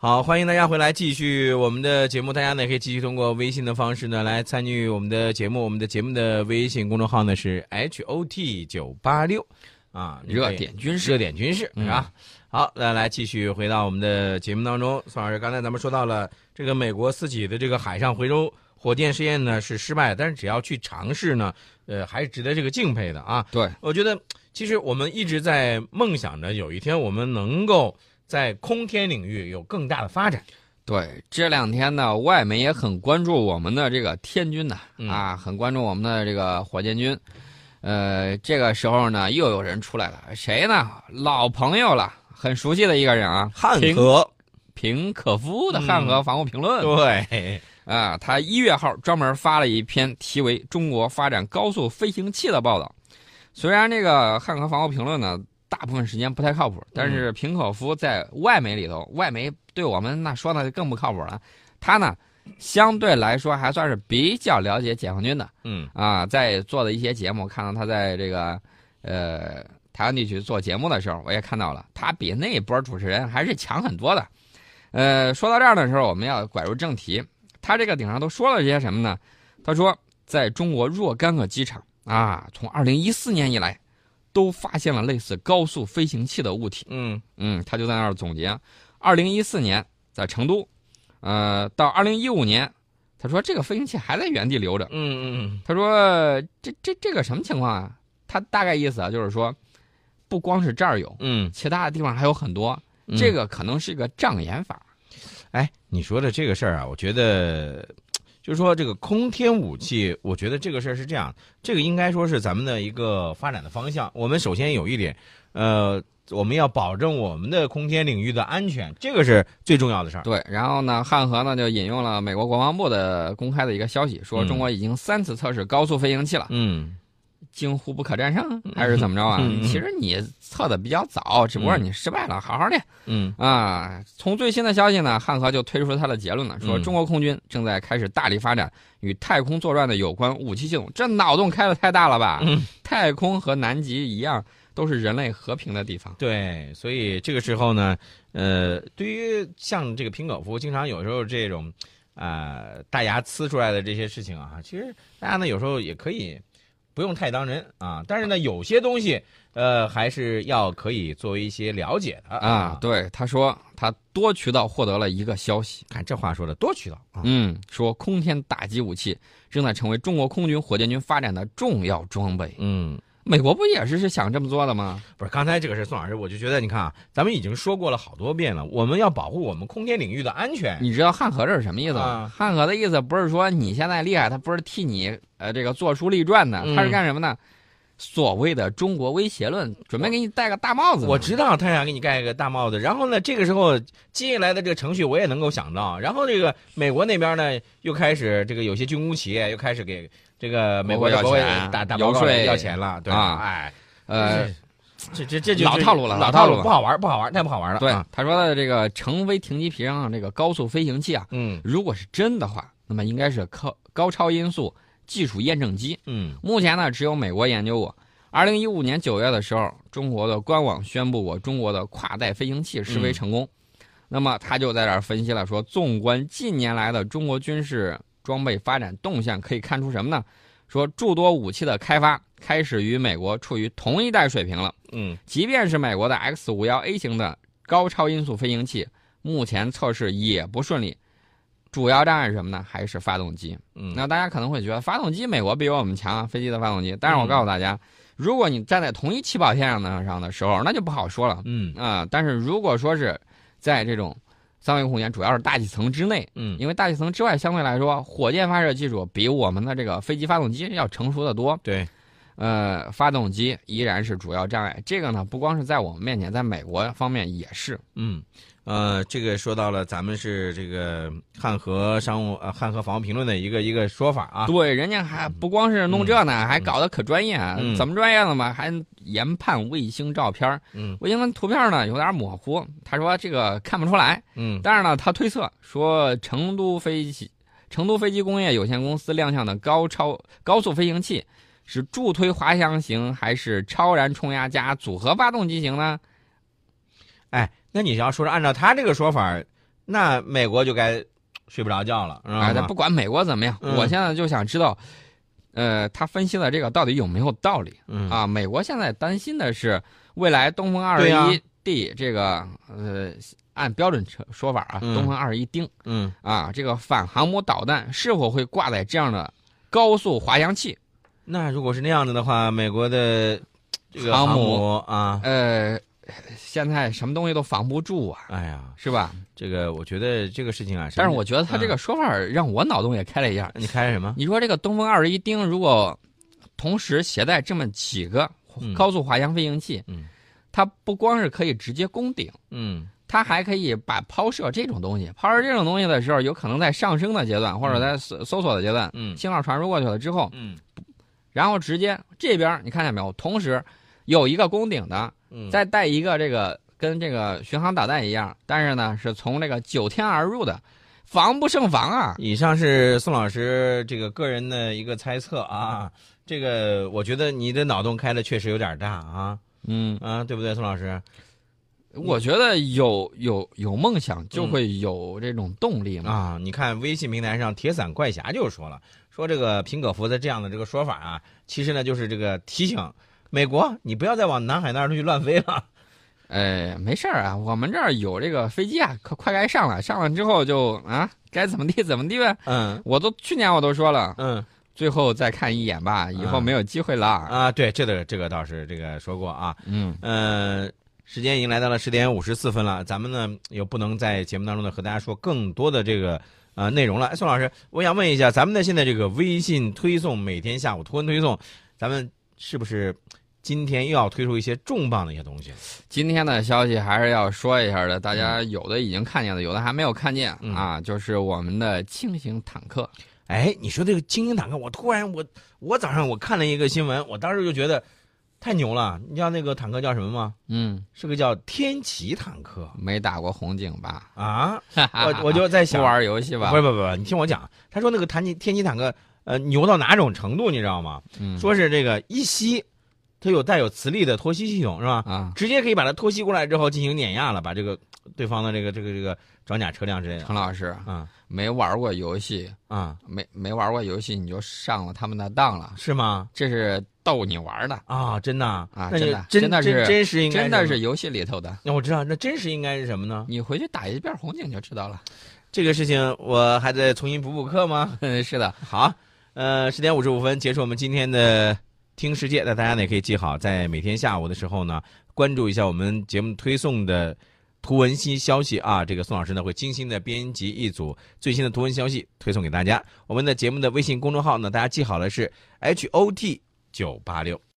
好，欢迎大家回来继续我们的节目。大家呢可以继续通过微信的方式呢来参与我们的节目。我们的节目的微信公众号呢是 H O T 九八六啊，热点军事，热点军事是吧？好，来来继续回到我们的节目当中。宋老师，刚才咱们说到了这个美国自己的这个海上回收火箭试验呢是失败，但是只要去尝试呢，呃，还是值得这个敬佩的啊。对，我觉得其实我们一直在梦想着有一天我们能够。在空天领域有更大的发展。对，这两天呢，外媒也很关注我们的这个天军呐，啊，很关注我们的这个火箭军。呃，这个时候呢，又有人出来了，谁呢？老朋友了，很熟悉的一个人啊，汉和平可夫的《汉和防务评论》。对，啊，他一月号专门发了一篇题为《中国发展高速飞行器》的报道。虽然这个《汉和防务评论》呢。大部分时间不太靠谱，但是平可夫在外媒里头，外媒对我们那说的就更不靠谱了。他呢，相对来说还算是比较了解解放军的。嗯啊，在做的一些节目，看到他在这个呃台湾地区做节目的时候，我也看到了，他比那一波主持人还是强很多的。呃，说到这儿的时候，我们要拐入正题，他这个顶上都说了些什么呢？他说，在中国若干个机场啊，从二零一四年以来。都发现了类似高速飞行器的物体。嗯嗯，他就在那儿总结：，二零一四年在成都，呃，到二零一五年，他说这个飞行器还在原地留着。嗯嗯他说这这这个什么情况啊？他大概意思啊，就是说，不光是这儿有，嗯，其他的地方还有很多。这个可能是一个障眼法。哎，你说的这个事儿啊，我觉得。就是说，这个空天武器，我觉得这个事儿是这样，这个应该说是咱们的一个发展的方向。我们首先有一点，呃，我们要保证我们的空天领域的安全，这个是最重要的事儿。对，然后呢，汉和呢就引用了美国国防部的公开的一个消息，说中国已经三次测试高速飞行器了。嗯。惊呼不可战胜，还是怎么着啊？其实你测的比较早，只不过你失败了，好好的。嗯啊，从最新的消息呢，汉和就推出他的结论了，说中国空军正在开始大力发展与太空作战的有关武器系统。这脑洞开的太大了吧？太空和南极一样，都是人类和平的地方。对，所以这个时候呢，呃，对于像这个平口夫，经常有时候这种啊大牙呲出来的这些事情啊，其实大家呢有时候也可以。不用太当真啊，但是呢，有些东西，呃，还是要可以作为一些了解的啊。对，他说他多渠道获得了一个消息，看这话说的多渠道。嗯，说空天打击武器正在成为中国空军火箭军发展的重要装备。嗯。美国不也是是想这么做的吗？不是，刚才这个事宋老师，我就觉得你看啊，咱们已经说过了好多遍了，我们要保护我们空间领域的安全。你知道汉和这是什么意思吗？汉和的意思不是说你现在厉害，他不是替你呃这个做出立传的，他是干什么呢？所谓的中国威胁论，准备给你戴个大帽子。我知道他想给你盖一个大帽子，然后呢，这个时候接下来的这个程序我也能够想到，然后这个美国那边呢又开始这个有些军工企业又开始给。这个美国要钱，打打报告要钱了，对啊，哎，呃，这这这就老套路了，老套路不好玩，不好玩，太不好玩了。对，他说的这个成飞停机坪上这个高速飞行器啊，嗯，如果是真的话，那么应该是高高超音速技术验证机，嗯，目前呢只有美国研究过。二零一五年九月的时候，中国的官网宣布我中国的跨代飞行器试飞成功，那么他就在这儿分析了，说纵观近年来的中国军事装备发展动向，可以看出什么呢？说诸多武器的开发开始与美国处于同一代水平了。嗯，即便是美国的 X 五幺 A 型的高超音速飞行器，目前测试也不顺利。主要障碍是什么呢？还是发动机。嗯，那大家可能会觉得发动机美国比我们强，飞机的发动机。但是我告诉大家，如果你站在同一起跑线上的上的时候，那就不好说了。嗯啊，但是如果说是在这种三维空间主要是大气层之内，嗯，因为大气层之外相对来说，火箭发射技术比我们的这个飞机发动机要成熟的多。对，呃，发动机依然是主要障碍。这个呢，不光是在我们面前，在美国方面也是。嗯。呃，这个说到了，咱们是这个汉和商务呃汉和防务评论的一个一个说法啊。对，人家还不光是弄这呢，还搞得可专业啊。怎么专业了嘛？还研判卫星照片嗯。卫星图片呢有点模糊，他说这个看不出来。嗯。但是呢，他推测说，成都飞机成都飞机工业有限公司亮相的高超高速飞行器，是助推滑翔型还是超燃冲压加组合发动机型呢？哎。那你要说是按照他这个说法，那美国就该睡不着觉了，知道哎，吗？不管美国怎么样，嗯我现在就想知道，呃，他分析的这个到底有没有道理嗯啊？美国现在担心的是未来东风二十一 D 这个呃，按标准车说法啊，嗯东风二十一丁嗯啊，这个反航母导弹是否会挂在这样的高速滑翔器？那如果是那样子的话，美国的这个航母母啊，呃，现在什么东西都防不住啊，哎呀，是吧？这个我觉得这个事情啊，但是我觉得他这嗯。个说法让我脑洞也开了一下。你开什么？你说这个东风二十一丁如果同时携带这么几个嗯。高速滑翔飞行器，嗯。它不光是可以直接攻顶，嗯。它还可以把抛射这种东西，抛射这种东西的时候，有可能在上升的阶段或者在搜搜索的阶段，嗯。信号传输过去了之后，嗯然后直接这边你看见没有？同时有一个攻顶的，嗯，再带一个这个跟这个巡航导弹一样，但是呢是从这个九天而入的，防不胜防啊！以上是宋老师这个个人的一个猜测啊，这个我觉得你的脑洞开的确实有点大啊嗯，啊，对不对，宋老师？我觉得有有有梦想就会有这种动力嘛。啊，你看微信平台上铁伞怪侠就说了，说这个平可福的这样的这个说法啊，其实呢就是这个提醒美国，你不要再往南海那儿去乱飞了。哎，没事儿啊，我们这儿有这个飞机啊，快快该上了，上了之后就啊，该怎么地怎么地呗。嗯我都去年我都说了，嗯最后再看一眼吧，以后没有机会了。啊，对，这个这个倒是这个说过啊。嗯，呃，时间已经来到了十点五十四分了，咱们呢又不能在节目当中呢和大家说更多的这个呃内容了。哎宋老师，我想问一下，咱们的现在这个微信推送，每天下午图文推送，咱们是不是今天又要推出一些重磅的一些东西？今天的消息还是要说一下的，大家有的已经看见了，有的还没有看见、嗯啊，就是我们的轻型坦克。哎，你说这个轻型坦克，我突然我我早上我看了一个新闻，我当时就觉得太牛了。你知道那个坦克叫什么吗？嗯，是个叫天启坦克没打过红警吧？啊！我我就在想，不玩游戏吧？不不不，你听我讲，他说那个天启天启坦克，呃，牛到哪种程度，你知道吗？嗯，说是这个一吸，它有带有磁力的脱吸系统，是吧？啊，直接可以把它脱吸过来之后进行碾压了，把这个对方的这个这个这个装甲车辆之类的。陈老师啊没玩过游戏，啊，没没玩过游戏你就上了他们的当了，是吗？这是逗你玩的，啊，真的啊真的真真的是真实应该真的是游戏里头的。那我知道，那真实应该是什么呢？你回去打一遍红警就知道了。这个事情我还得重新补补课吗？是的，好，呃，十点五十五分结束我们今天的听世界。那大家呢也可以记好，在每天下午的时候呢，关注一下我们节目推送的图文新消息啊。这个宋老师呢会精心的编辑一组最新的图文消息推送给大家。我们的节目的微信公众号呢，大家记好了是 H O T 九八六。